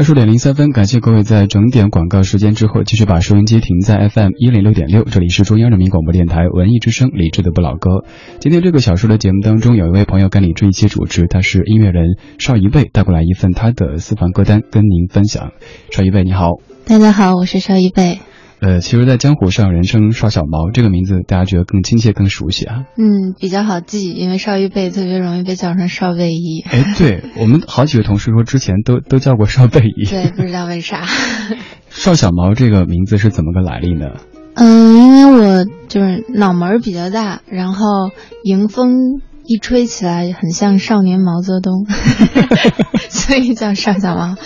二十点零三分，感谢各位在整点广告时间之后继续把收音机停在 FM 一零六点六，这里是中央人民广播电台文艺之声李志的不老歌。今天这个小说的节目当中，有一位朋友跟李志一起主持，他是音乐人邵一贝，带过来一份他的私房歌单跟您分享。邵一贝你好，大家好，我是邵一贝。呃，其实，在江湖上人称邵小毛这个名字，大家觉得更亲切、更熟悉啊。嗯，比较好记，因为邵一贝特别容易被叫成邵贝一。哎，对我们好几个同事说，之前都都叫过邵贝一。对，不知道为啥。邵小毛这个名字是怎么个来历呢？嗯，因为我就是脑门比较大，然后迎风一吹起来，很像少年毛泽东，所以叫邵小毛。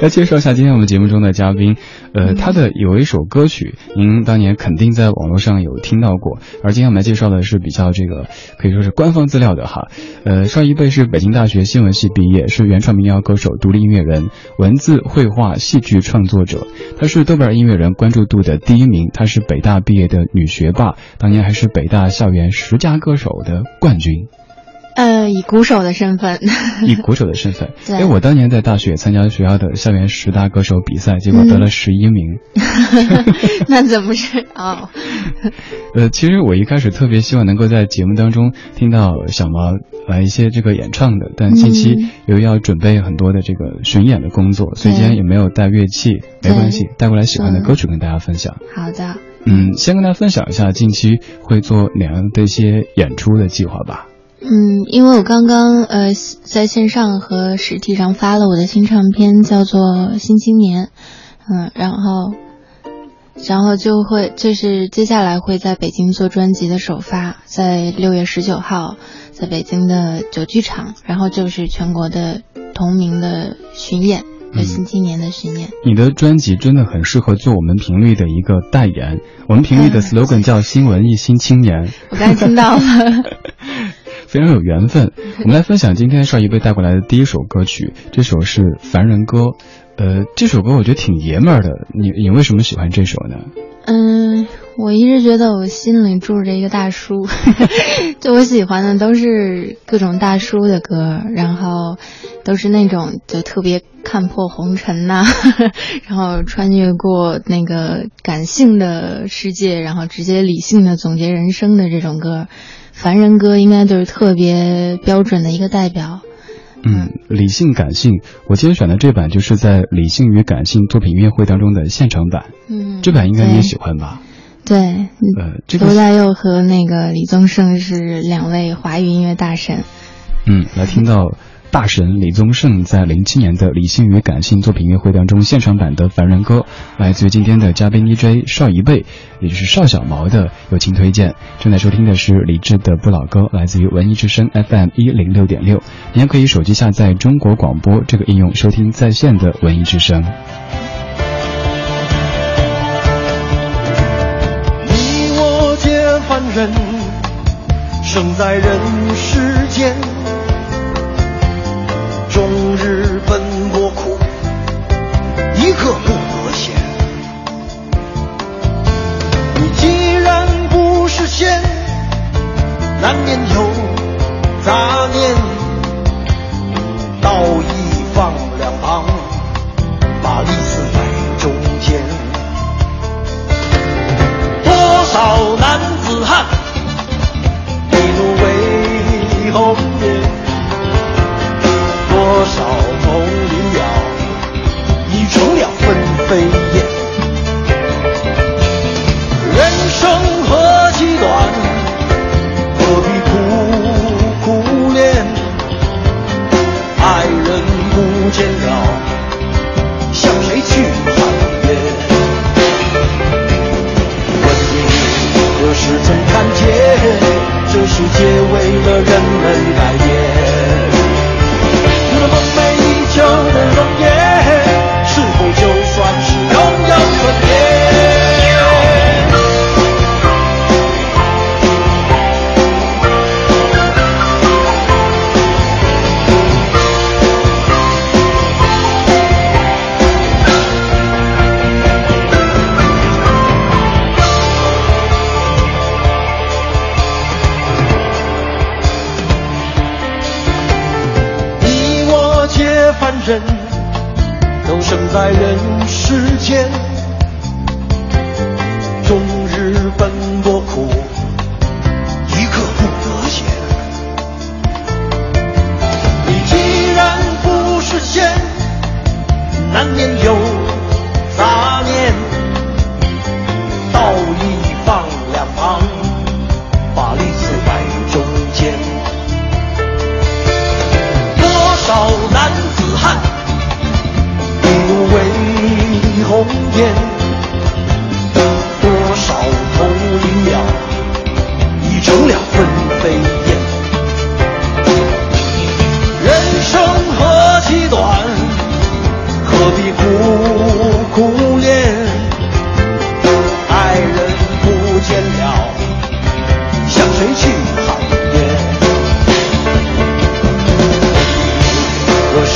来介绍一下今天我们节目中的嘉宾，呃，他的有一首歌曲，您当年肯定在网络上有听到过。而今天我们来介绍的是比较这个可以说是官方资料的哈。呃，邵一贝是北京大学新闻系毕业，是原创民谣歌手、独立音乐人、文字、绘画、戏剧创作者。他是豆瓣音乐人关注度的第一名，他是北大毕业的女学霸，当年还是北大校园十佳歌手的冠军。呃，以鼓手的身份，以鼓手的身份，因为，我当年在大学参加学校的校园十大歌手比赛，结果得了十一名。那怎么是哦？呃，其实我一开始特别希望能够在节目当中听到小毛来一些这个演唱的，但近期由于要准备很多的这个巡演的工作，所以今天也没有带乐器，没关系，带过来喜欢的歌曲跟大家分享。好的，嗯，先跟大家分享一下近期会做哪样的一些演出的计划吧。嗯，因为我刚刚呃在线上和实体上发了我的新唱片，叫做《新青年》，嗯，然后，然后就会就是接下来会在北京做专辑的首发，在六月十九号在北京的九剧场，然后就是全国的同名的巡演，《新青年》的巡演。你的专辑真的很适合做我们频率的一个代言，我们频率的 slogan 叫“新文艺新青年”。我刚听到了。非常有缘分，我们来分享今天邵一贝带过来的第一首歌曲，这首是《凡人歌》。呃，这首歌我觉得挺爷们儿的，你你为什么喜欢这首呢？嗯，我一直觉得我心里住着一个大叔，就我喜欢的都是各种大叔的歌，然后都是那种就特别看破红尘呐，然后穿越过那个感性的世界，然后直接理性的总结人生的这种歌。凡人歌应该就是特别标准的一个代表。嗯，理性感性，我今天选的这版就是在理性与感性作品音乐会当中的现场版。嗯，这版应该你也喜欢吧？对，呃，这个罗大佑和那个李宗盛是两位华语音乐大神。嗯，来听到。大神李宗盛在零七年的理性与感性作品音乐会当中现场版的《凡人歌》，来自于今天的嘉宾 DJ 邵一贝，也就是邵小毛的友情推荐。正在收听的是李志的不老歌，来自于文艺之声 FM 一零六点六。你还可以手机下载中国广播这个应用收听在线的文艺之声。你我皆凡人，生在人难免有杂念。道义放两旁，把利字摆中间。多少男子汉，一怒为红颜。多少丛林鸟，已成了分飞燕。只曾看见这世界。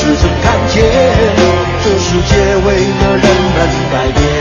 只曾看见这世界为了人们改变？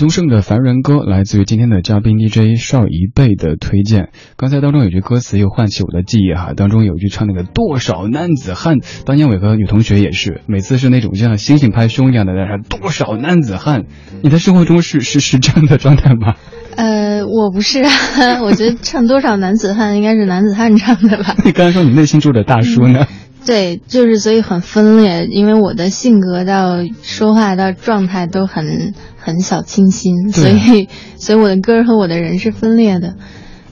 李宗盛的《凡人歌》来自于今天的嘉宾 DJ 邵一贝的推荐。刚才当中有句歌词又唤起我的记忆哈，当中有一句唱那个多少男子汉，当年伟和女同学也是，每次是那种像星星拍胸一样的在那多少男子汉。你在生活中是是是这样的状态吗？呃，我不是啊，我觉得唱多少男子汉应该是男子汉唱的吧。你刚才说你内心住着大叔呢？对，就是所以很分裂，因为我的性格到说话到状态都很很小清新，所以 所以我的歌儿和我的人是分裂的。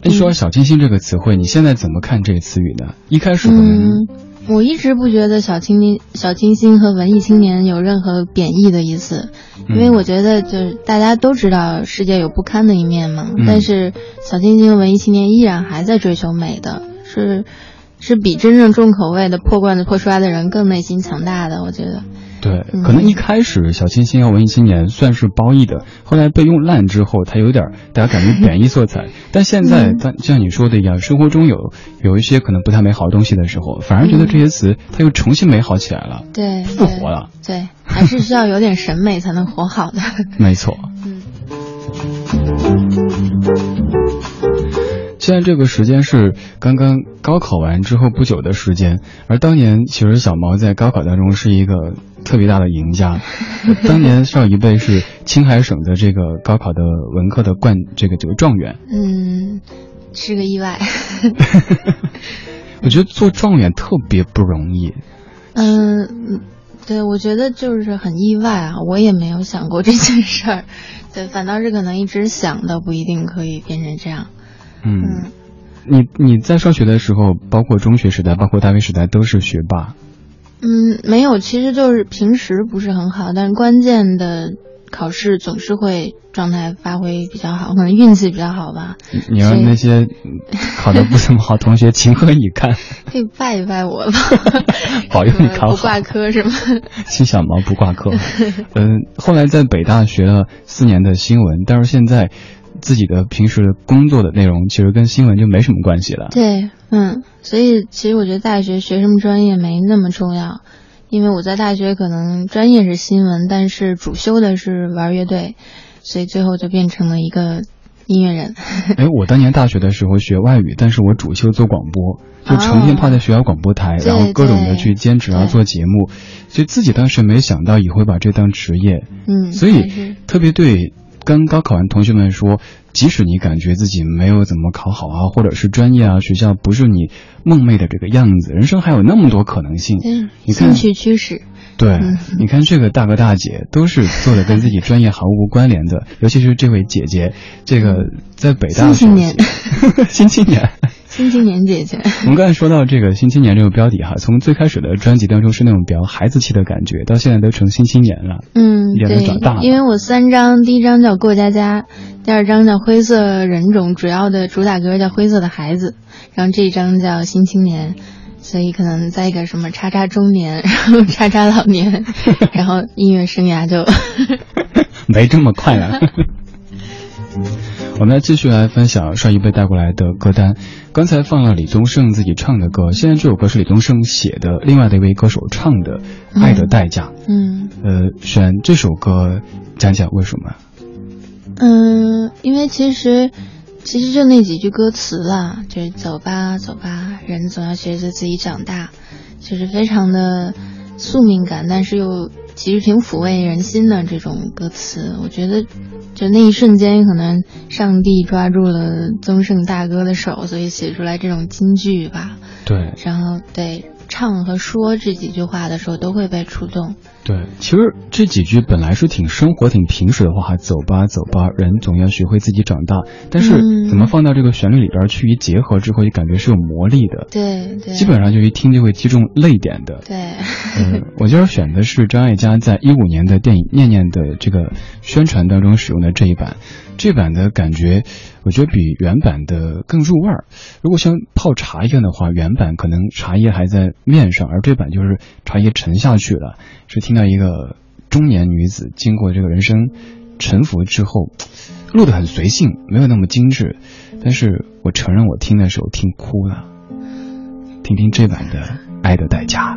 你说“小清新”这个词汇，你现在怎么看这个词语呢？一开始嗯，我一直不觉得小清新、小清新和文艺青年有任何贬义的意思，因为嗯我觉得就是大家都知道世界有不堪的一面嘛，嗯但是小清新和文艺青年依然还在追求美的，是是比真正重口味的破罐子破摔的人更内心强大的，我觉得。对，嗯可能一开始小清新和文艺青年算是褒义的，后来被用烂之后，它有点大家感觉贬义色彩。但现在，嗯但像你说的一样，生活中有有一些可能不太美好的东西的时候，反而觉得这些词它又重新美好起来了，对，复活了。对。对，还是需要有点审美才能活好的。没错。嗯。现在这个时间是刚刚高考完之后不久的时间，而当年其实小毛在高考当中是一个特别大的赢家。当年上一辈是青海省的这个高考的文科的冠这个这个状元。嗯，是个意外。我觉得做状元特别不容易。嗯，对，我觉得就是很意外啊，我也没有想过这件事儿，对，反倒是可能一直想的不一定可以变成这样。嗯，嗯你你在上学的时候，包括中学时代，包括大学时代，都是学霸。嗯，没有，其实就是平时不是很好，但是关键的考试总是会状态发挥比较好，可能运气比较好吧。你你让那些嗯考得不怎么好同学 情何以堪？可以拜一拜我吧，保佑你考好不挂科是吗？心小毛不挂科。嗯，后来在北大学了四年的新闻，但是现在自己的平时的工作的内容其实跟新闻就没什么关系了。对，嗯，所以其实我觉得大学学什么专业没那么重要，因为我在大学可能专业是新闻，但是主修的是玩乐队，所以最后就变成了一个音乐人。哎，我当年大学的时候学外语，但是我主修做广播，就成天泡在学校广播台，对然后各种的去兼职啊做节目，所以自己当时没想到也会把这当职业，嗯，所以特别对跟高考完同学们说，即使你感觉自己没有怎么考好啊，或者是专业啊学校不是你梦寐的这个样子，人生还有那么多可能性。嗯，你看兴趣驱使。对，嗯你看这个大哥大姐都是做的跟自己专业毫无关联的，尤其是这位姐姐，这个在北大新青年 新青年，新青年姐姐。我们刚才说到这个“新青年”这个标题哈，从最开始的专辑当中是那种比较孩子气的感觉，到现在都成新青年了。嗯，也都长大了，因为我三张，第一张叫《过家家》，第二张叫《灰色人种》，主要的主打歌叫《灰色的孩子》，然后这一张叫《新青年》。所以可能在一个什么叉叉中年，然后叉叉老年，然后音乐生涯就没这么快啊。我们来继续来分享上一辈带过来的歌单。刚才放了李宗盛自己唱的歌，现在这首歌是李宗盛写的，另外的一位歌手唱的《爱的代价》。嗯呃，选这首歌，讲讲为什么？嗯，因为其实其实就那几句歌词啦，就是走吧走吧，人总要学着自己长大，就是非常的宿命感，但是又其实挺抚慰人心的这种歌词。我觉得就那一瞬间，可能上帝抓住了宗盛大哥的手，所以写出来这种金句吧。对然后对唱和说这几句话的时候，都会被触动。对，其实这几句本来是挺生活、挺平实的话，走吧，走吧，人总要学会自己长大。但是嗯怎么放到这个旋律里边去一结合之后，就感觉是有魔力的。对对，基本上就一听就会击中泪点的。对。嗯，我今儿选的是张艾嘉在一五年的电影《念念》的这个宣传当中使用的这一版，这版的感觉，我觉得比原版的更入味儿。如果像泡茶一样的话，原版可能茶叶还在面上，而这版就是茶叶沉下去了，是听到一个中年女子经过这个人生沉浮之后，录得很随性，没有那么精致，但是我承认我听的时候听哭了。听听这版的《爱的代价》。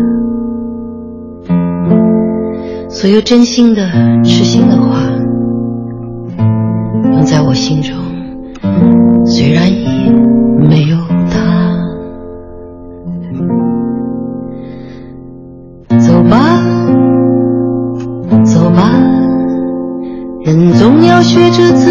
所有真心的、痴心的话，用在我心中。虽然已没有他，走吧，走吧，人总要学着自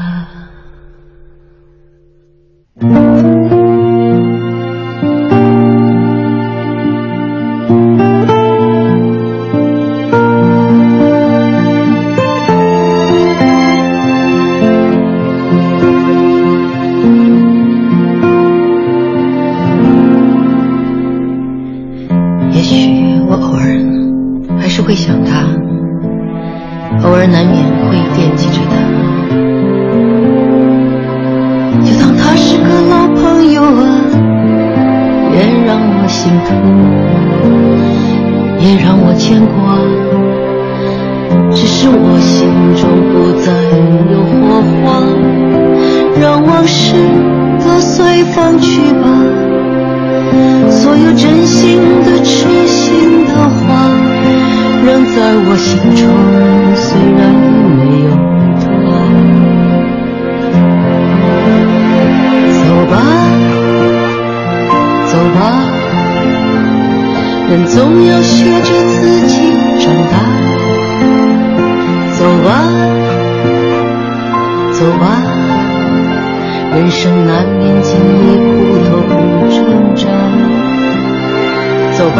我心中，虽然没有他。走吧，走吧，人总要学着自己长大。走吧，走吧，人生难免经历苦痛挣扎。走吧，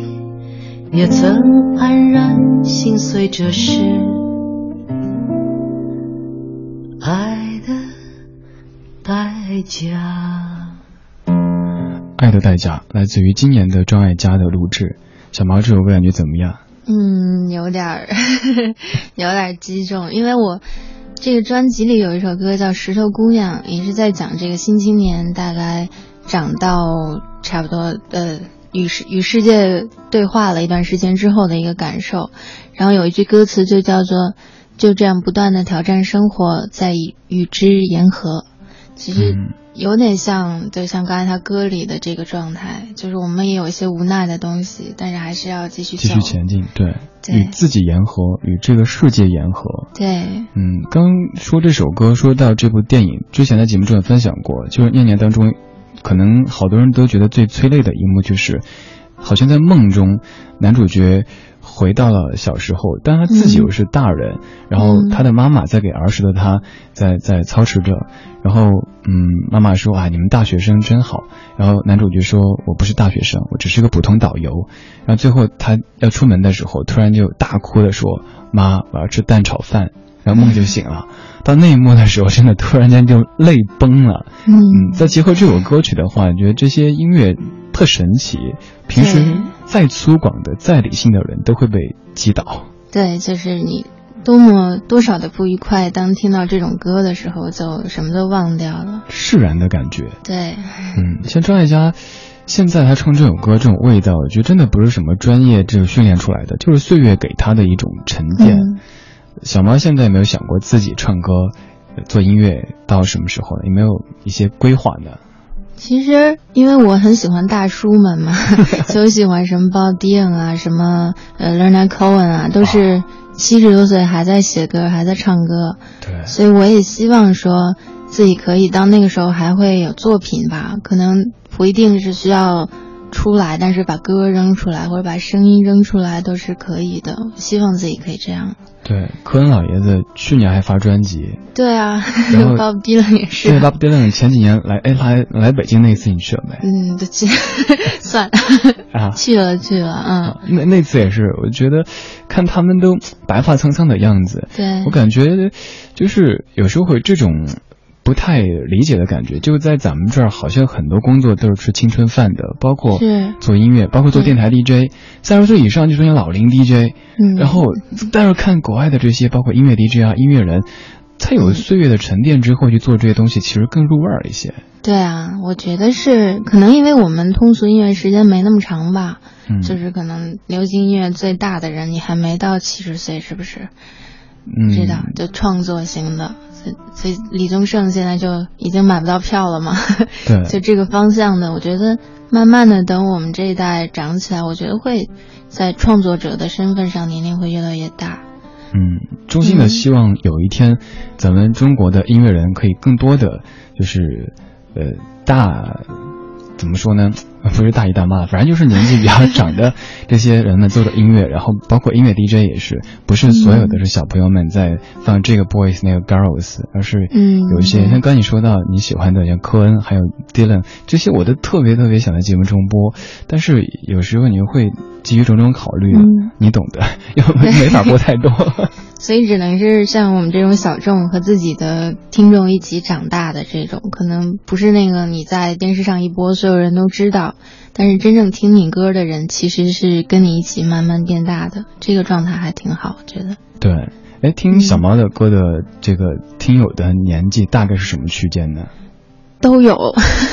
也曾黯然心碎，这是爱的代价。爱的代价来自于今年的张艾嘉的录制。小毛这首歌感觉怎么样？嗯，有点儿，有点儿击中，因为我这个专辑里有一首歌叫《石头姑娘》，也是在讲这个新青年大概长到差不多呃与世与世界对话了一段时间之后的一个感受。然后有一句歌词就叫做“就这样不断的挑战生活，在与之言和”。其实。嗯有点像，就像刚才他歌里的这个状态，就是我们也有一些无奈的东西，但是还是要继续继续前进，对，对与自己言和，与这个世界言和。对，嗯，刚说这首歌，说到这部电影，之前在节目中也分享过，就是《念念》当中，可能好多人都觉得最催泪的一幕就是，好像在梦中，男主角回到了小时候，但他自己又是大人，然后他的妈妈在给儿时的他在在操持着，然后嗯，妈妈说啊，你们大学生真好，然后男主角说我不是大学生，我只是个普通导游，然后最后他要出门的时候，突然就大哭的说妈，我要吃蛋炒饭。然后梦就醒了，到那一幕的时候，真的突然间就泪崩了。嗯嗯，再结合这首歌曲的话，你觉得这些音乐特神奇，平时再粗犷的、再理性的人都会被击倒。对，就是你多么多少的不愉快，当听到这种歌的时候，就什么都忘掉了。释然的感觉。对，嗯，像张艾嘉，现在他唱这首歌这种味道，我觉得真的不是什么专业这个训练出来的，就是岁月给他的一种沉淀。嗯小猫现在有没有想过自己唱歌、呃做音乐到什么时候呢？有没有一些规划呢？其实因为我很喜欢大叔们嘛，就喜欢什么 Bob Dylan 啊，什么呃 Leonard Cohen 啊，都是七十多岁还在写歌，还在唱歌。对，所以我也希望说自己可以到那个时候还会有作品吧，可能不一定是需要出来，但是把歌扔出来或者把声音扔出来都是可以的。希望自己可以这样。对，科恩老爷子去年还发专辑，对啊然后，Bob Dylan 也对是。，Bob Dylan 前几年来，哎，来来北京那次你去了没？嗯，对，去算了，啊，去了去了，嗯，啊那那次也是，我觉得看他们都白发苍苍的样子，对，我感觉就是有时候会这种不太理解的感觉，就在咱们这儿好像很多工作都是吃青春饭的，包括是做音乐，包括做电台 DJ，三十岁以上就出现老龄 DJ，嗯，然后但是看国外的这些包括音乐 DJ 啊音乐人。他有岁月的沉淀之后去做这些东西，其实更入味儿一些。对啊，我觉得是可能因为我们通俗音乐时间没那么长吧，嗯，就是可能流行音乐最大的人，你还没到七十岁，是不是？嗯，知道，就创作型的，所以所以李宗盛现在就已经买不到票了嘛。对，就这个方向的，我觉得慢慢的等我们这一代长起来，我觉得会在创作者的身份上年龄会越来越大。嗯，衷心的希望有一天，咱们中国的音乐人可以更多的，就是，呃，大，怎么说呢？不是大姨大妈，反正就是年纪比较长的 这些人们做的音乐，然后包括音乐 DJ 也是，不是所有的是小朋友们在放这个 boys 那个 girls，而是嗯有一些像刚你说到你喜欢的像科恩还有 Dylan 这些，我都特别特别想在节目中播，但是有时候你又会基于种种考虑，嗯你懂的，又没没法播太多。所以只能是像我们这种小众和自己的听众一起长大的这种，可能不是那个你在电视上一播，所有人都知道，但是真正听你歌的人，其实是跟你一起慢慢变大的，这个状态还挺好，我觉得。对，哎，听小毛的歌的这个听友的年纪大概是什么区间呢？都有，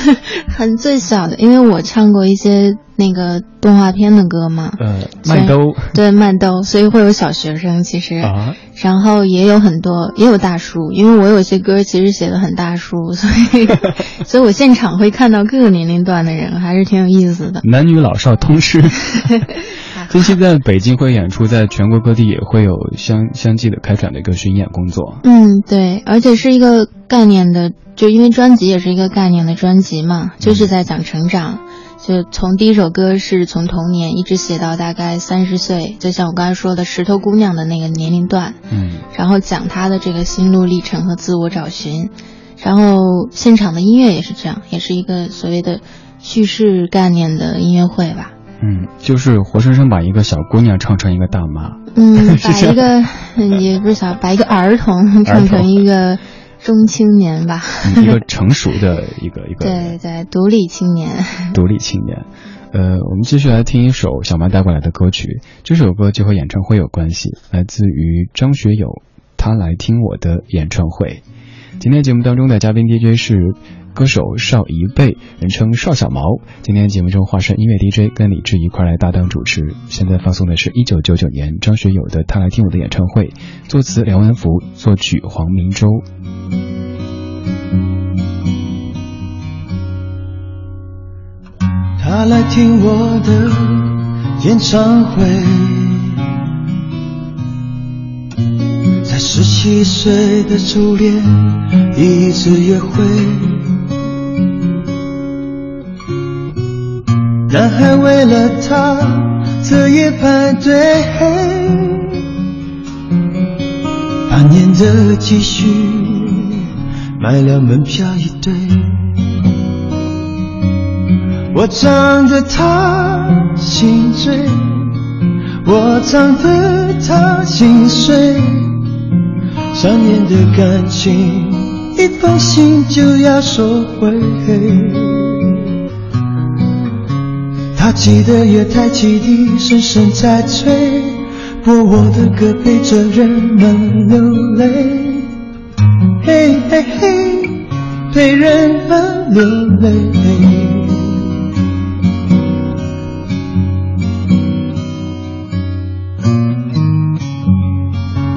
很最小的，因为我唱过一些那个动画片的歌嘛，呃，所以麦兜对慢兜，所以会有小学生其实，啊，然后也有很多也有大叔，因为我有些歌其实写的很大叔，所以所以我现场会看到各个年龄段的人，还是挺有意思的。男女老少通吃。近期在北京会演出，在全国各地也会有相相继的开展的一个巡演工作。嗯，对，而且是一个概念的，就因为专辑也是一个概念的专辑嘛，就是在讲成长。就从第一首歌是从童年一直写到大概三十岁，就像我刚才说的石头姑娘的那个年龄段，嗯然后讲她的这个心路历程和自我找寻。然后现场的音乐也是这样，也是一个所谓的叙事概念的音乐会吧。嗯，就是活生生把一个小姑娘唱成一个大妈。嗯，把一个 嗯也不是小，把一个儿童唱成一个中青年吧。嗯一个成熟的一个一个对对，独立青年。独立青年。呃，我们继续来听一首小曼带过来的歌曲，这首歌就和演唱会有关系，来自于张学友，他来听我的演唱会。今天节目当中的嘉宾 DJ 是歌手邵一贝，人称邵小毛。今天节目中化身音乐 DJ，跟李志一块来搭档主持。现在放送的是一九九九年张学友的《他来听我的演唱会》，作词梁文福，作曲黄明洲。他来听我的演唱会，十七岁的初恋一次约会，男孩为了她彻夜排队，半年的积蓄买了门票一对。我唱得他心醉，我唱得他心碎，三年的感情，一封信就要收回。他记得月台汽笛声声在催，播我的歌陪着人们流泪，嘿嘿嘿，陪人们流泪。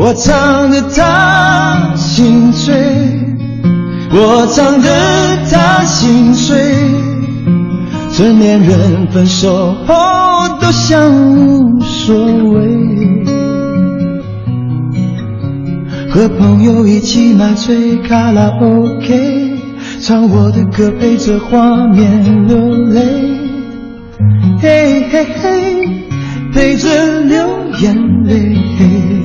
我唱得他心醉，我唱得他心碎。成年人分手后都像无所谓，和朋友一起买醉卡拉 OK，唱我的歌陪着画面流泪，嘿嘿嘿，陪着流眼泪。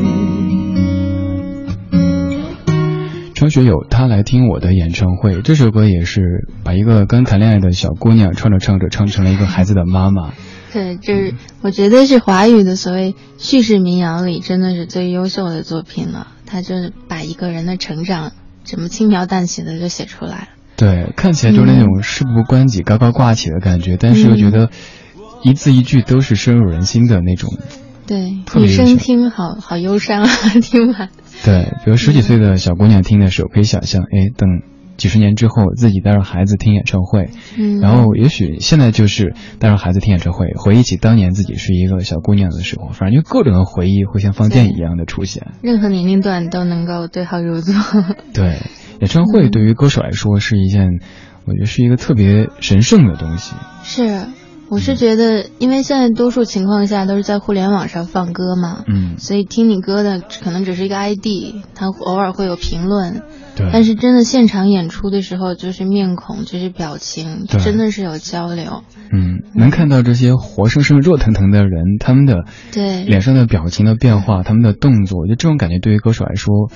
张学友他来听我的演唱会，这首歌也是把一个刚谈恋爱的小姑娘唱着唱着唱成了一个孩子的妈妈。对，就是我觉得是华语的所谓叙事民谣里真的是最优秀的作品了。他就是把一个人的成长怎么轻描淡写的就写出来了。对，看起来就是那种事不关己高高挂起的感觉，但是又觉得一字一句都是深入人心的那种。对，女生听好好忧伤啊，听完。对，比如十几岁的小姑娘听的时候，可以想象，哎，等几十年之后自己带着孩子听演唱会，嗯，然后也许现在就是带着孩子听演唱会，回忆起当年自己是一个小姑娘的时候，反正就各种的回忆会像放电影一样的出现。任何年龄段都能够对号入座。对，演唱会对于歌手来说是一件，我觉得是一个特别神圣的东西。是，我是觉得，因为现在多数情况下都是在互联网上放歌嘛，嗯，所以听你歌的可能只是一个 ID，他偶尔会有评论，对。但是真的现场演出的时候，就是面孔，就是表情，对真的是有交流。嗯，能看到这些活生生、热腾腾的人，他们的对脸上的表情的变化，他们的动作，我觉得这种感觉对于歌手来说，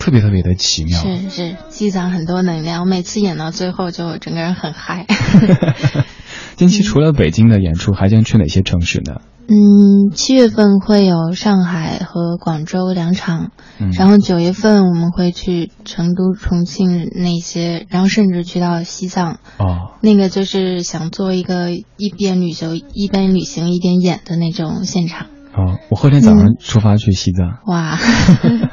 特别特别的奇妙。是是，积攒很多能量。我每次演到最后，就整个人很嗨。近期除了北京的演出，还将去哪些城市呢？嗯，七月份会有上海和广州两场，嗯，然后九月份我们会去成都、重庆那些，然后甚至去到西藏。哦，那个就是想做一个一边旅游一边旅行一边演的那种现场。哦，我后天早上出发去西藏。哇，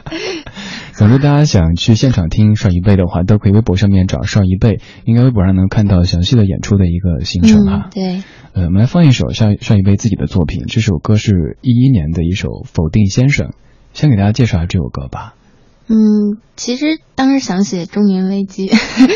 总之，大家想去现场听邵一贝的话，都可以微博上面找邵一贝，应该微博上能看到详细的演出的一个行程啊嗯，。对，呃，我们来放一首邵邵一贝自己的作品，这首歌是一一年的一首《否定先生》，先给大家介绍下这首歌吧。嗯，其实当时想写中年危机，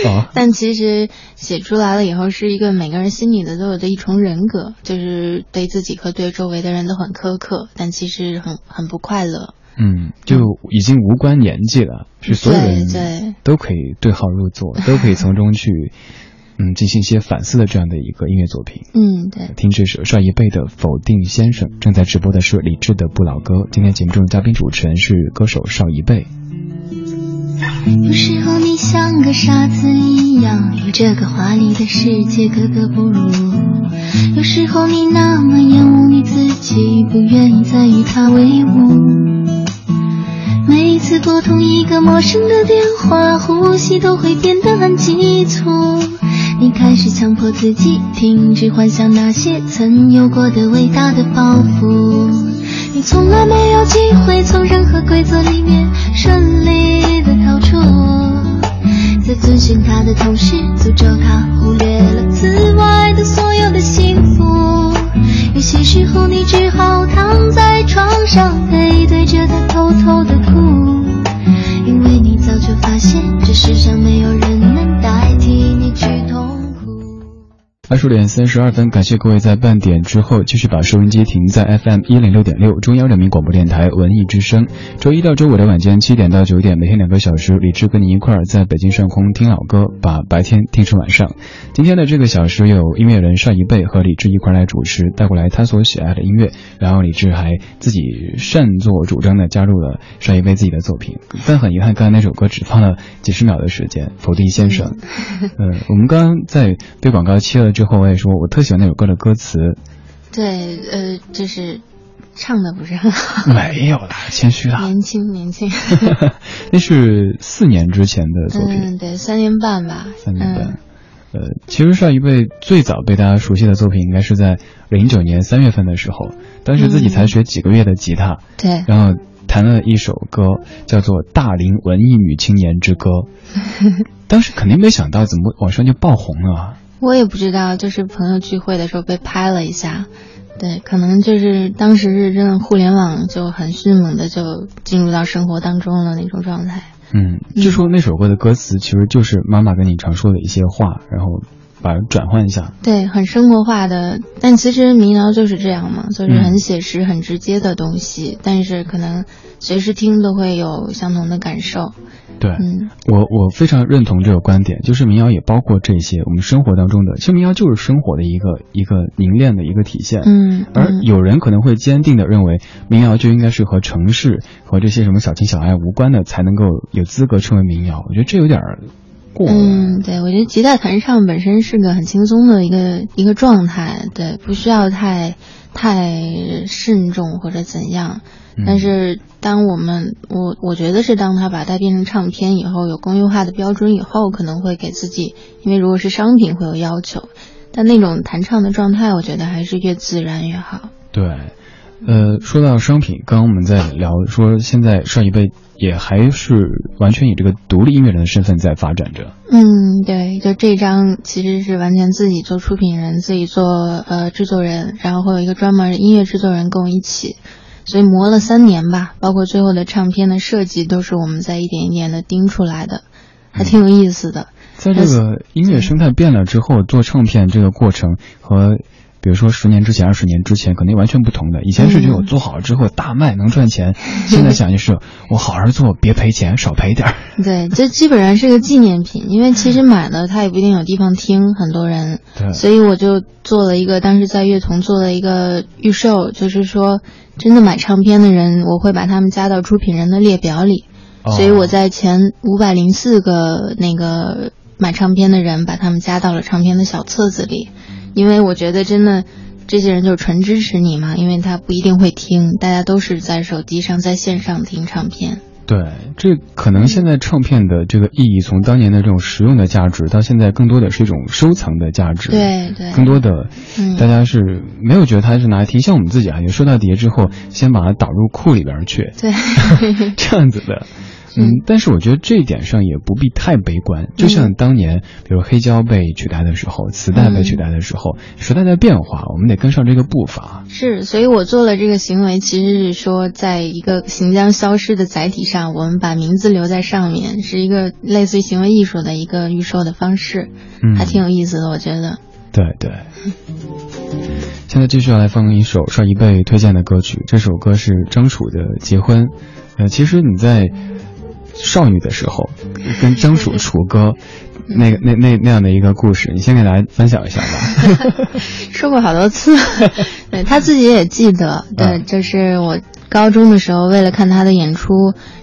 哦 但其实写出来了以后，是一个每个人心里的都有的一重人格，就是对自己和对周围的人都很苛刻，但其实很很不快乐。嗯，就已经无关年纪了，是所有人都可以对号入座，都可以从中去嗯进行一些反思的这样的一个音乐作品。嗯，对。听这首上一辈的否定先生，正在直播的是李志的不老歌。今天节目中的嘉宾主持人是歌手邵一贝。有时候你像个傻子一样，与这个华丽的世界格格不入。有时候你那么厌恶你自己，不愿意再与他为伍。每次拨通一个陌生的电话，呼吸都会变得很急促。你开始强迫自己停止幻想那些曾有过的伟大的抱负。你从来没有机会从任何规则里面顺利的逃出，在遵循他的同时，诅咒他忽略了此外的所有的幸福。有些时候，你只好躺在床上，背对着他偷偷的哭，因为你早就发现，这世上没有人能代替你去。二十点三十二分，感谢各位在半点之后继续把收音机停在 FM 一零六点六中央人民广播电台文艺之声。周一到周五的晚间七点到九点，每天两个小时，李志跟你一块儿在北京上空听老歌，把白天听成晚上。今天的这个小时有音乐人邵一贝和李志一块来主持，带过来他所喜爱的音乐。然后李志还自己擅作主张的加入了邵一贝自己的作品，但很遗憾，刚才那首歌只放了几十秒的时间，《否定先生》。呃，我们刚刚在被广告切了之后，我也说我特喜欢那首歌的歌词，对，呃，就是唱的不是很好，没有啦，谦虚啦，年轻年轻。那是四年之前的作品，嗯，对，三年半吧。三年半。嗯呃，其实上一辈最早被大家熟悉的作品，应该是在零九年三月份的时候，当时自己才学几个月的吉他，对，然后弹了一首歌，叫做《大龄文艺女青年之歌》，当时肯定没想到怎么网上就爆红了啊。我也不知道，就是朋友聚会的时候被拍了一下。对，可能就是当时是真的互联网就很迅猛的就进入到生活当中了那种状态。嗯，据说那首歌的歌词其实就是妈妈跟你常说的一些话，然后把它转换一下。对，很生活化的，但其实民谣就是这样嘛，就是嗯很写实、很直接的东西，但是可能随时听都会有相同的感受。对，嗯，我我非常认同这个观点，就是民谣也包括这些我们生活当中的，其实民谣就是生活的一个一个凝练的一个体现。嗯，而嗯有人可能会坚定的认为，民谣就应该是和城市和这些什么小情小爱无关的，才能够有资格称为民谣。我觉得这有点儿过。嗯，对，我觉得吉他弹唱本身是个很轻松的一个一个状态，对，不需要太太慎重或者怎样。嗯但是当我们我我觉得是当他把它变成唱片以后，有工业化的标准以后，可能会给自己，因为如果是商品会有要求，但那种弹唱的状态，我觉得还是越自然越好。对，呃，说到商品，刚刚我们在聊说，现在上一辈也还是完全以这个独立音乐人的身份在发展着。嗯，对，就这张其实是完全自己做出品人，自己做呃制作人，然后会有一个专门的音乐制作人跟我一起，所以磨了三年吧，包括最后的唱片的设计都是我们在一点一点的盯出来的，还挺有意思的。在这个音乐生态变了之后，做唱片这个过程和。比如说十年之前、二十年之前，肯定完全不同的。以前是觉得我做好了之后大卖能赚钱，现在想就是我好好做，别赔钱，少赔点儿。对，这基本上是个纪念品，因为其实买了它也不一定有地方听，很多人。对，所以我就做了一个，当时在乐童做了一个预售，就是说真的买唱片的人，我会把他们加到出品人的列表里。哦所以我在前五百零四个那个买唱片的人，把他们加到了唱片的小册子里，因为我觉得真的。这些人就是纯支持你嘛，因为他不一定会听，大家都是在手机上、在线上听唱片。对，这可能现在唱片的这个意义，从当年的这种实用的价值，到现在更多的是一种收藏的价值。对对，更多的，嗯大家是没有觉得它是拿来听，像我们自己啊，也收到碟之后，先把它导入库里边去，对，这样子的。嗯，但是我觉得这一点上也不必太悲观。就像当年，比如黑胶被取代的时候，磁带被取代的时候，时代在变化，我们得跟上这个步伐。是，所以我做了这个行为，其实是说，在一个行将消失的载体上，我们把名字留在上面，是一个类似于行为艺术的一个预售的方式，还挺有意思的，我觉得。对对。现在继续要来放一首帅一贝推荐的歌曲，这首歌是张楚的《结婚》。呃，其实你在少女的时候跟张楚楚歌，那个那那那样的一个故事，你先给大家分享一下吧。说过好多次，对他自己也记得。对，就是我高中的时候，为了看他的演出，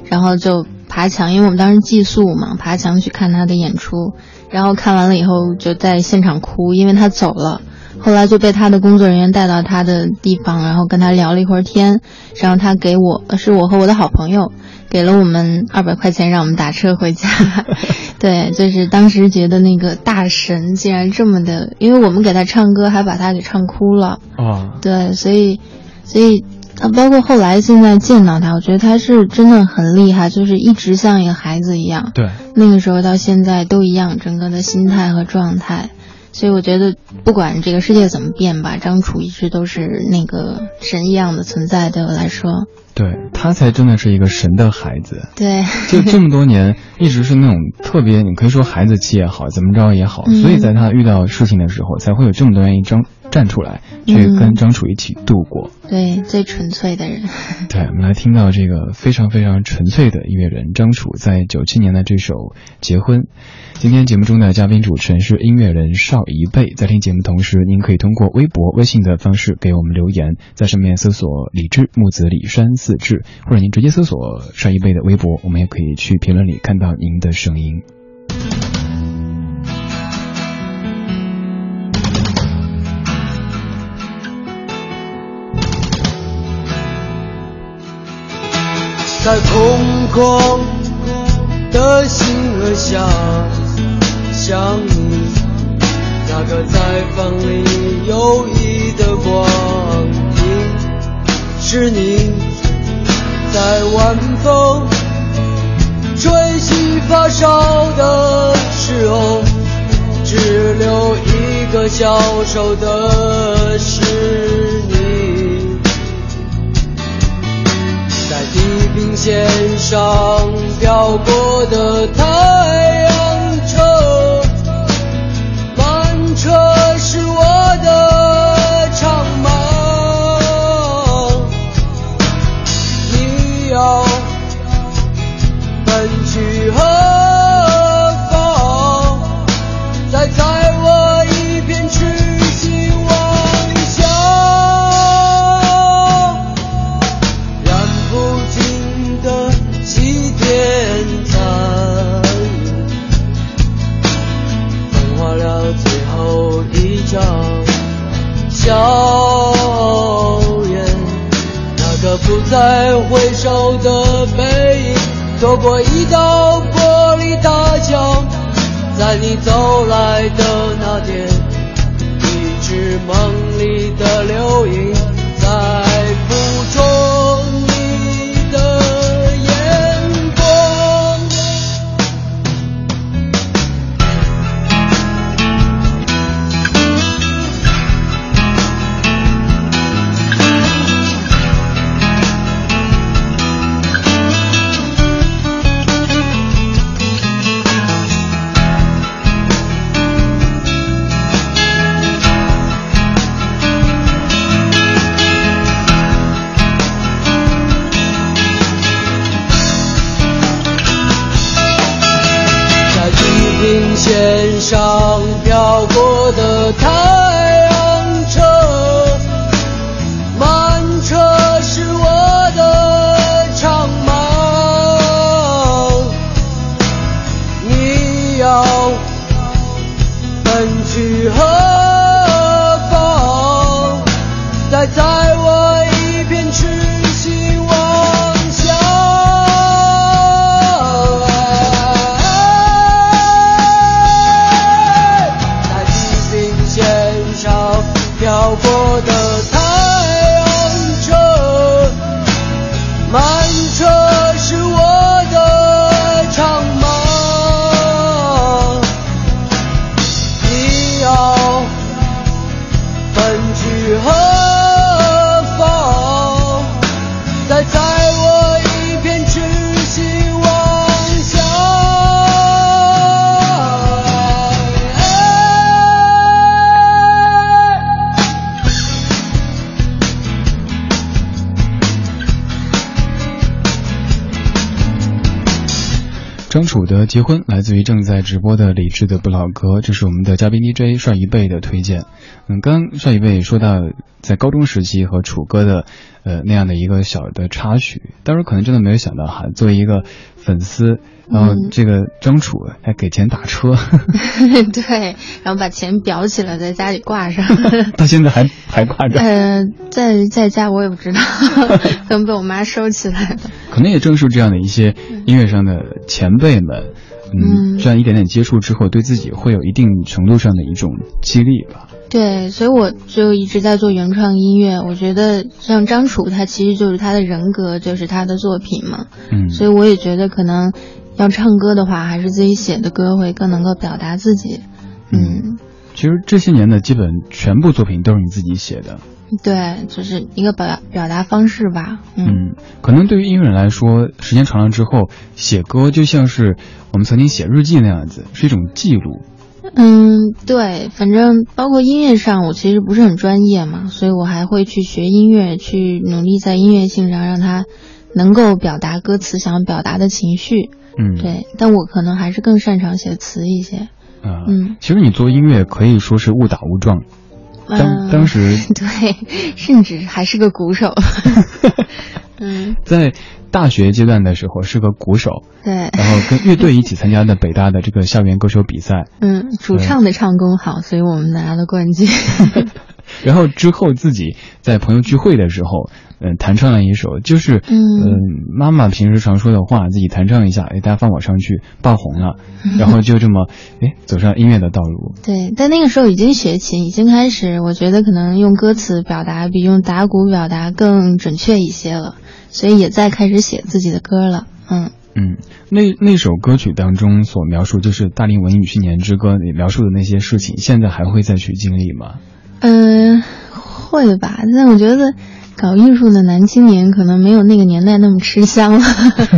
然后就爬墙，因为我们当时寄宿嘛，爬墙去看他的演出，然后看完了以后就在现场哭，因为他走了。后来就被他的工作人员带到他的地方，然后跟他聊了一会儿天，然后他给我，是我和我的好朋友，给了我们二百块钱，让我们打车回家。对，就是当时觉得那个大神竟然这么的，因为我们给他唱歌，还把他给唱哭了。啊，对，所以，所以，包括后来现在见到他，我觉得他是真的很厉害，就是一直像一个孩子一样。对，那个时候到现在都一样，整个的心态和状态。所以我觉得，不管这个世界怎么变吧，张楚一直都是那个神一样的存在。对我来说，对他才真的是一个神的孩子。对，就这么多年，一直是那种特别，你可以说孩子气也好，怎么着也好，所以在他遇到事情的时候，才会有这么多人一张站出来，去跟张楚一起度过。对，最纯粹的人。对，我们来听到这个非常非常纯粹的音乐人张楚，在九七年的这首《结婚》。今天节目中的嘉宾主持人是音乐人邵一贝，在听节目同时，您可以通过微博、微信的方式给我们留言，在上面搜索“李志木子李山四志”，或者您直接搜索邵一贝的微博，我们也可以去评论里看到您的声音。在空空的星河下。想你，那个在风里游弋的光影，是你在晚风吹起发梢的时候，只留一个消瘦的是地平线上飘过的太阳车，班车是我的。再回首的背影，走过一道玻璃大桥，在你走来的那天，一直梦里的流影，的结婚来自于正在直播的理智的不老哥，这是我们的嘉宾 DJ 帅一辈的推荐。嗯，刚帅一辈说到在高中时期和楚歌的呃那样的一个小的插曲，当时可能真的没有想到哈，作为一个粉丝，然后这个张楚还给钱打车，对，然后把钱裱起来在家里挂上，到现在还还挂着。呃，在在家我也不知道，可能被我妈收起来了。可能也正是这样的一些音乐上的前辈们，嗯，这样一点点接触之后，对自己会有一定程度上的一种激励吧。对，所以我就一直在做原创音乐。我觉得像张楚，他其实就是他的人格，就是他的作品嘛。嗯，所以我也觉得可能要唱歌的话，还是自己写的歌会更能够表达自己。嗯，其实这些年的基本全部作品都是你自己写的。对，就是一个表表达方式吧。嗯，可能对于音乐人来说，时间长了之后，写歌就像是我们曾经写日记那样子，是一种记录。嗯，对，反正包括音乐上，我其实不是很专业嘛，所以我还会去学音乐，去努力在音乐性上让它能够表达歌词想表达的情绪。嗯，对，但我可能还是更擅长写词一些。啊，嗯，其实你做音乐可以说是误打误撞。当当时 对，甚至还是个鼓手。嗯，在大学阶段的时候是个鼓手，对，然后跟乐队一起参加的北大的这个校园歌手比赛。嗯，主唱的唱功好，所以我们拿了冠军。然后之后自己在朋友聚会的时候，嗯，弹唱了一首，就是嗯，妈妈平时常说的话，自己弹唱一下，哎，大家放我上去爆红了，然后就这么哎走上音乐的道路。对，但那个时候已经学琴，已经开始，我觉得可能用歌词表达比用打鼓表达更准确一些了，所以也在开始写自己的歌了。嗯嗯，那那首歌曲当中所描述，就是大龄文艺女青年之歌里描述的那些事情，现在还会再去经历吗？嗯，会吧，但我觉得搞艺术的男青年可能没有那个年代那么吃香了，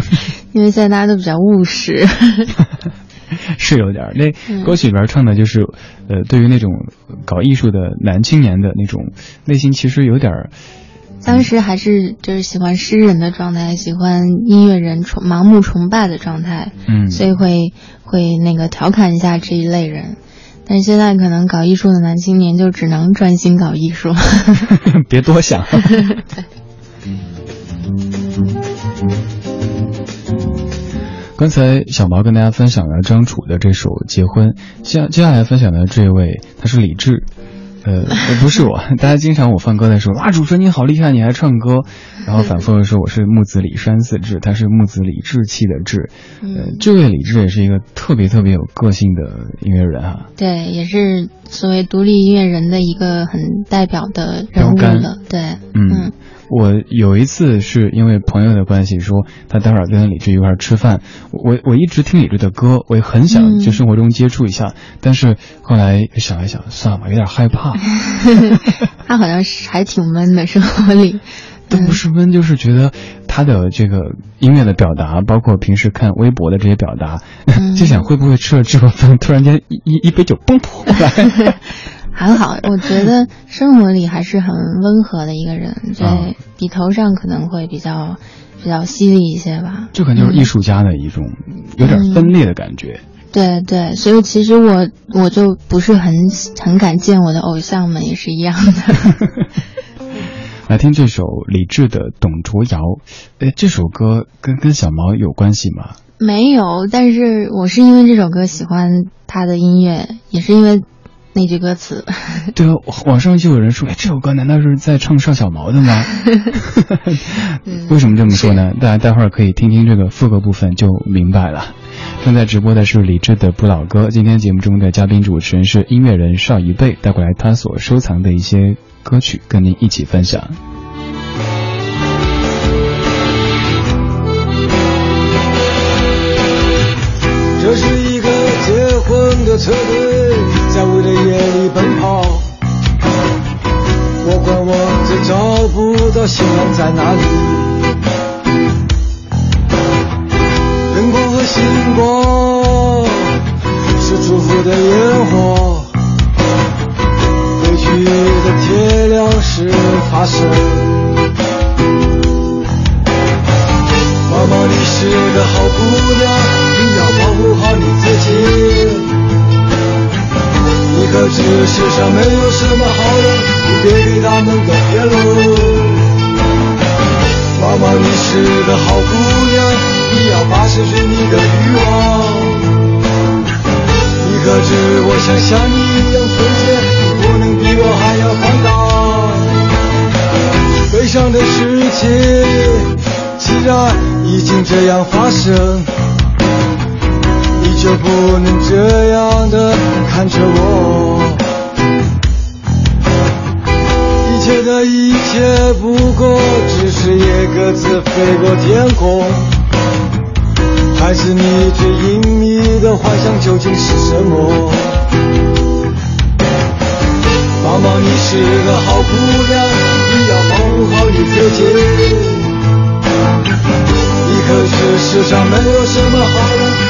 因为现在大家都比较务实。是有点那歌曲里边唱的就是，呃，对于那种搞艺术的男青年的那种内心，其实有点。当时还是就是喜欢诗人的状态，喜欢音乐人崇盲目崇拜的状态，嗯，所以会会那个调侃一下这一类人。但现在可能搞艺术的男青年就只能专心搞艺术，别多想。对。刚才小毛跟大家分享了张楚的这首《结婚》，接接下来分享的这位他是李志。呃，不是我，大家经常我放歌的时候，哇，主持人你好厉害，你还唱歌，然后反复的说我是木子李山四志，他是木子李志气的志，呃，这位李志也是一个特别特别有个性的音乐人啊，对，也是所谓独立音乐人的一个很代表的人物了，对，嗯。我有一次是因为朋友的关系，说他待会儿跟李志一块儿吃饭。我我一直听李志的歌，我也很想就生活中接触一下，但是后来想一想，算了吧，有点害怕。他好像是还挺闷的，生活里 都不是闷，就是觉得他的这个音乐的表达，包括平时看微博的这些表达，就想会不会吃了这个饭，突然间一一杯酒崩破 来。还好，我觉得生活里还是很温和的一个人，对，笔头上可能会比较比较犀利一些吧。这可能就是艺术家的一种有点分裂的感觉。对对，所以其实我我就不是很很敢见我的偶像们，也是一样的。来听这首李志的《董卓谣》，哎，这首歌跟跟小毛有关系吗？没有，但是我是因为这首歌喜欢他的音乐，也是因为。那句歌词，对啊，网上就有人说，哎，这首歌难道是在唱邵小毛的吗？为什么这么说呢？大家待会儿可以听听这个副歌部分就明白了。正在直播的是李志的不老歌，今天节目中的嘉宾主持人是音乐人邵一贝，带过来他所收藏的一些歌曲，跟您一起分享。这是一个结婚的车队。夜里奔跑，我管我这找不到新郎在哪里。灯光和星光是祝福的烟火，回去的天亮时发生。妈妈，你是个好姑娘，你要保护好你自己。可知世上没有什么好人，你别给他们都骗喽。妈妈，你是个好姑娘，你要发誓是你的欲望。你可知我想像你一样纯洁，你不能比我还要放荡。悲伤的事情既然已经这样发生。就不能这样的看着我，一切的一切不过只是也各自飞过天空。孩子，你最隐秘的幻想究竟是什么？妈妈，你是个好姑娘，你要保护好你自己。你可知世上没有什么好人？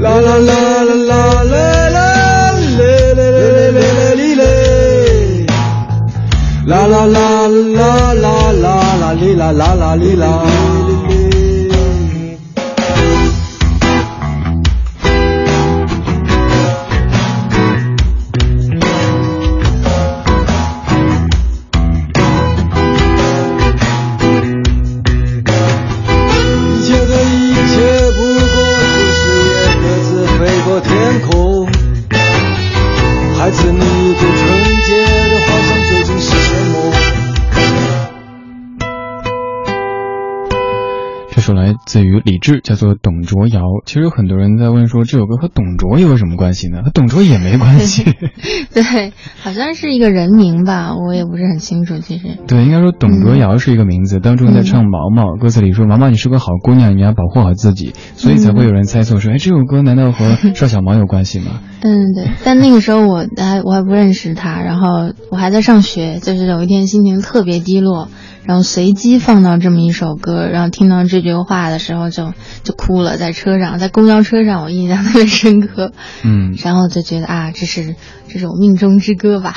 啦啦啦啦啦啦啦嘞嘞嘞嘞嘞哩嘞，啦啦啦啦啦啦啦哩啦啦啦哩啦。李志，叫做董卓瑶。其实有很多人在问说，这首歌和董卓有什么关系呢？和董卓也没关系。对，好像是一个人名吧，我也不是很清楚。其实，对，应该说董卓瑶是一个名字。当中在唱毛毛，歌词里说：“毛毛，你是个好姑娘，你要保护好自己。”所以才会有人猜测说：“哎，这首歌难道和邵小毛有关系吗？”嗯，对。但那个时候我还我还不认识他，然后我还在上学，就是有一天心情特别低落。然后随机放到这么一首歌，然后听到这句话的时候就就哭了，在车上，在公交车上，我印象特别深刻。嗯，然后就觉得啊，这是这是我命中之歌吧，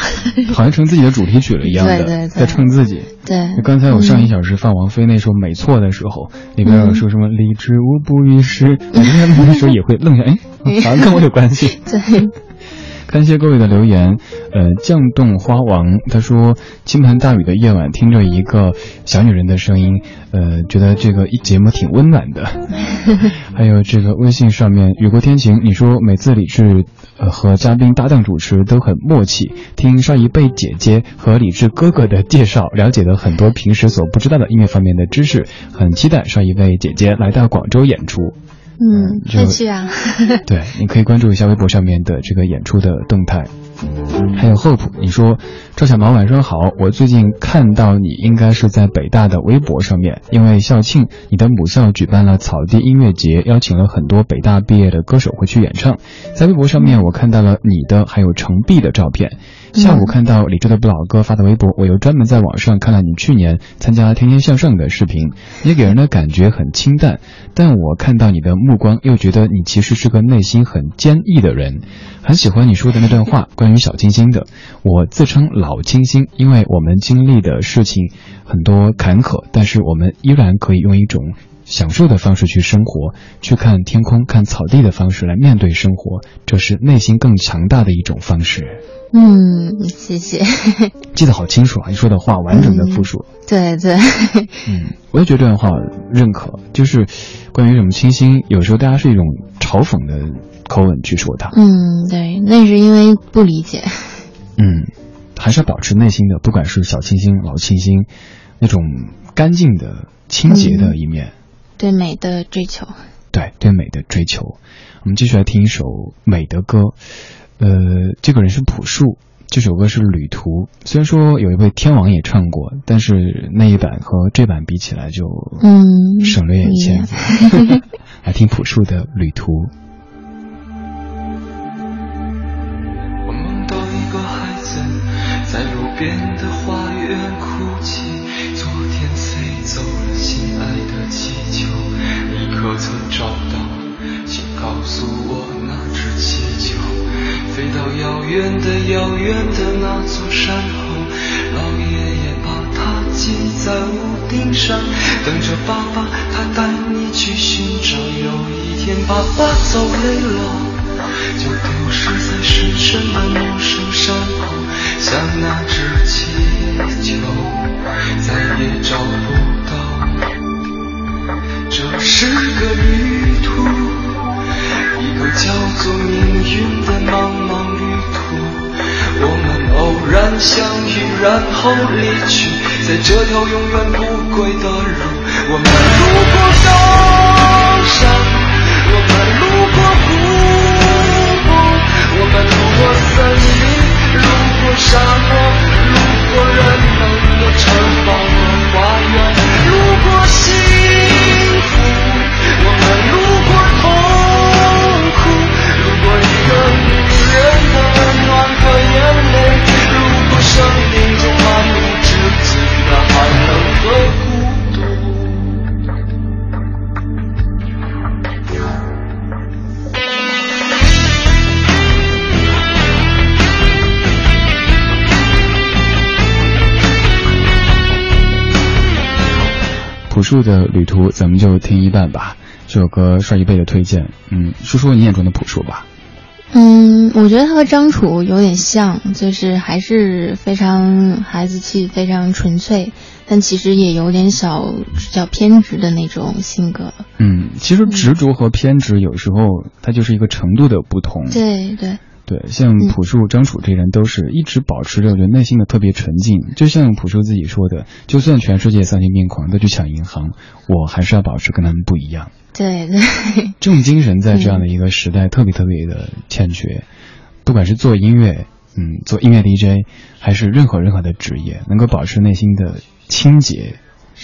好像成自己的主题曲了一样的，对对对，在唱自己。对，刚才我上一小时放王菲那首《没错》的时候，里边有说什么“理智无补于事 ”，我今天那时候也会愣下，哎，好像跟我有关系。对。感谢各位的留言，呃，降冻花王他说，倾盆大雨的夜晚，听着一个小女人的声音，呃，觉得这个一节目挺温暖的。还有这个微信上面雨过天晴，你说每次李志呃和嘉宾搭档主持都很默契，听邵一贝姐姐和李志哥哥的介绍，了解了很多平时所不知道的音乐方面的知识，很期待邵一贝姐姐来到广州演出。嗯，会去啊。对，你可以关注一下微博上面的这个演出的动态。还有 Hope，你说赵小毛晚上好，我最近看到你应该是在北大的微博上面，因为校庆，你的母校举办了草地音乐节，邀请了很多北大毕业的歌手会去演唱。在微博上面，我看到了你的还有程璧的照片。下午看到李志的不老哥发的微博，我又专门在网上看了你去年参加《天天向上》的视频。你给人的感觉很清淡，但我看到你的目光，又觉得你其实是个内心很坚毅的人。很喜欢你说的那段话，关于小清新的。我自称老清新，因为我们经历的事情很多坎坷，但是我们依然可以用一种享受的方式去生活，去看天空、看草地的方式来面对生活，这是内心更强大的一种方式。嗯，谢谢。记得好清楚啊！你说的话完整的复述。对对。嗯，我也觉得这段话认可，就是关于什么清新，有时候大家是一种嘲讽的口吻去说它。嗯，对，那是因为不理解。嗯，还是要保持内心的，不管是小清新、老清新，那种干净的、清洁的一面。对美的追求。对对美的追求。我们继续来听一首美的歌。呃，这个人是朴树，这首歌是《旅途》。虽然说有一位天王也唱过，但是那一版和这版比起来就嗯省略一些。来听朴树的《旅途》。我梦到一个孩子在路边的花园哭泣。昨天飞走了心爱的气球，你可曾找到？请告诉我。飞到遥远的遥远的那座山后，老爷爷把它系在屋顶上，等着爸爸他带你去寻找。有一天爸爸走累了。就丢失在深深的陌生山后，像那只气球，再也找不到。这是个旅，叫做命运的茫茫旅途。我们偶然相遇，然后离去，在这条永远不归的路。我们路过高山，我们路过谷。我们路过森林，路过沙漠，路过人们的城堡和花园，路过幸福。我们树的旅途，咱们就听一半吧。这首歌帅一倍的推荐，嗯，说说你眼中的朴树吧。嗯，我觉得他和张楚有点像，就是还是非常孩子气，非常纯粹，但其实也有点小比较偏执的那种性格。嗯，其实执着和偏执有时候它就是一个程度的不同。对对。对，像朴树、张楚这人都是一直保持着，我觉得内心的特别纯净。就像朴树自己说的，就算全世界丧心病狂都去抢银行，我还是要保持跟他们不一样。对对，这种精神在这样的一个时代特别特别的欠缺。不管是做音乐，嗯，做音乐 DJ，还是任何任何的职业，能够保持内心的清洁。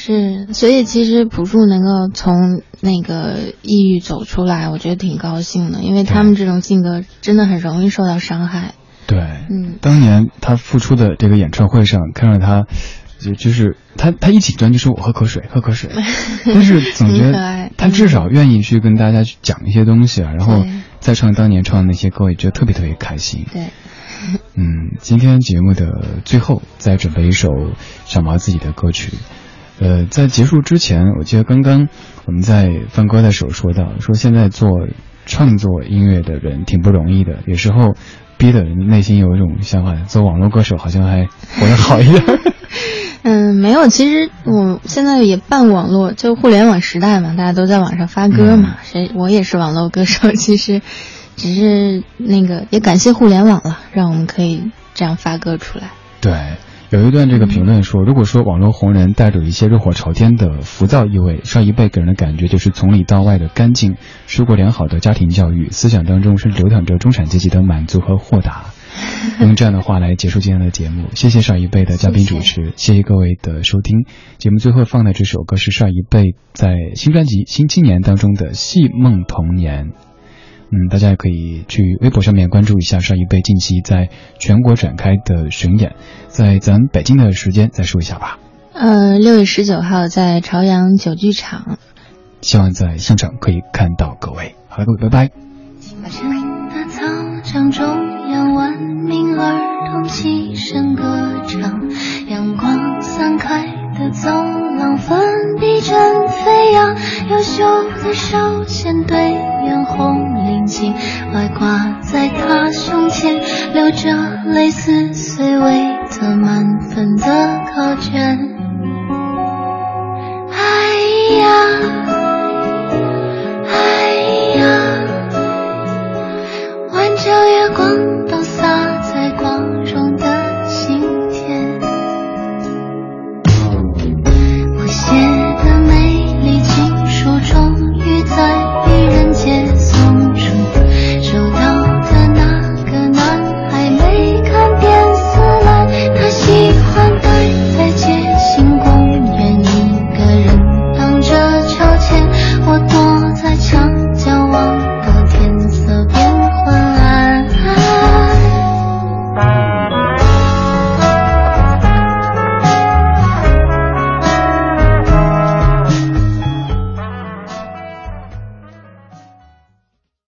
是，所以其实朴树能够从那个抑郁走出来，我觉得挺高兴的，因为他们这种性格真的很容易受到伤害。对，嗯，当年他复出的这个演唱会上，看到他，就就是他他一紧张就说我喝口水，喝口水，但是总觉得他至少愿意去跟大家去讲一些东西啊，然后再唱当年唱的那些歌，也觉得特别特别开心。对，嗯，今天节目的最后再准备一首小毛自己的歌曲。呃，在结束之前，我记得刚刚我们在放歌的时候说到，说现在做创作音乐的人挺不容易的，有时候逼的人内心有一种想法，做网络歌手好像还活得好一点。嗯，没有，其实我现在也办网络，就互联网时代嘛，大家都在网上发歌嘛，谁我也是网络歌手，其实只是那个也感谢互联网了，让我们可以这样发歌出来。对。有一段这个评论说，如果说网络红人带着一些热火朝天的浮躁意味，上一辈给人的感觉就是从里到外的干净，受过良好的家庭教育，思想当中是流淌着中产阶级的满足和豁达。用这样的话来结束今天的节目，谢谢上一辈的嘉宾主持，谢谢各位的收听。节目最后放的这首歌是上一辈在新专辑《新青年》当中的《戏梦童年》。嗯，大家也可以去微博上面关注一下上一辈近期在全国展开的巡演，在咱北京的时间再说一下吧。呃，六月十九号在朝阳酒剧场，希望在现场可以看到各位。好了，各位，拜拜。阳光散开。的走廊，粉笔正飞扬，优秀的少先队员红领巾外挂在他胸前，留着类似碎未的满分的考卷。哎呀，哎呀，弯着月光。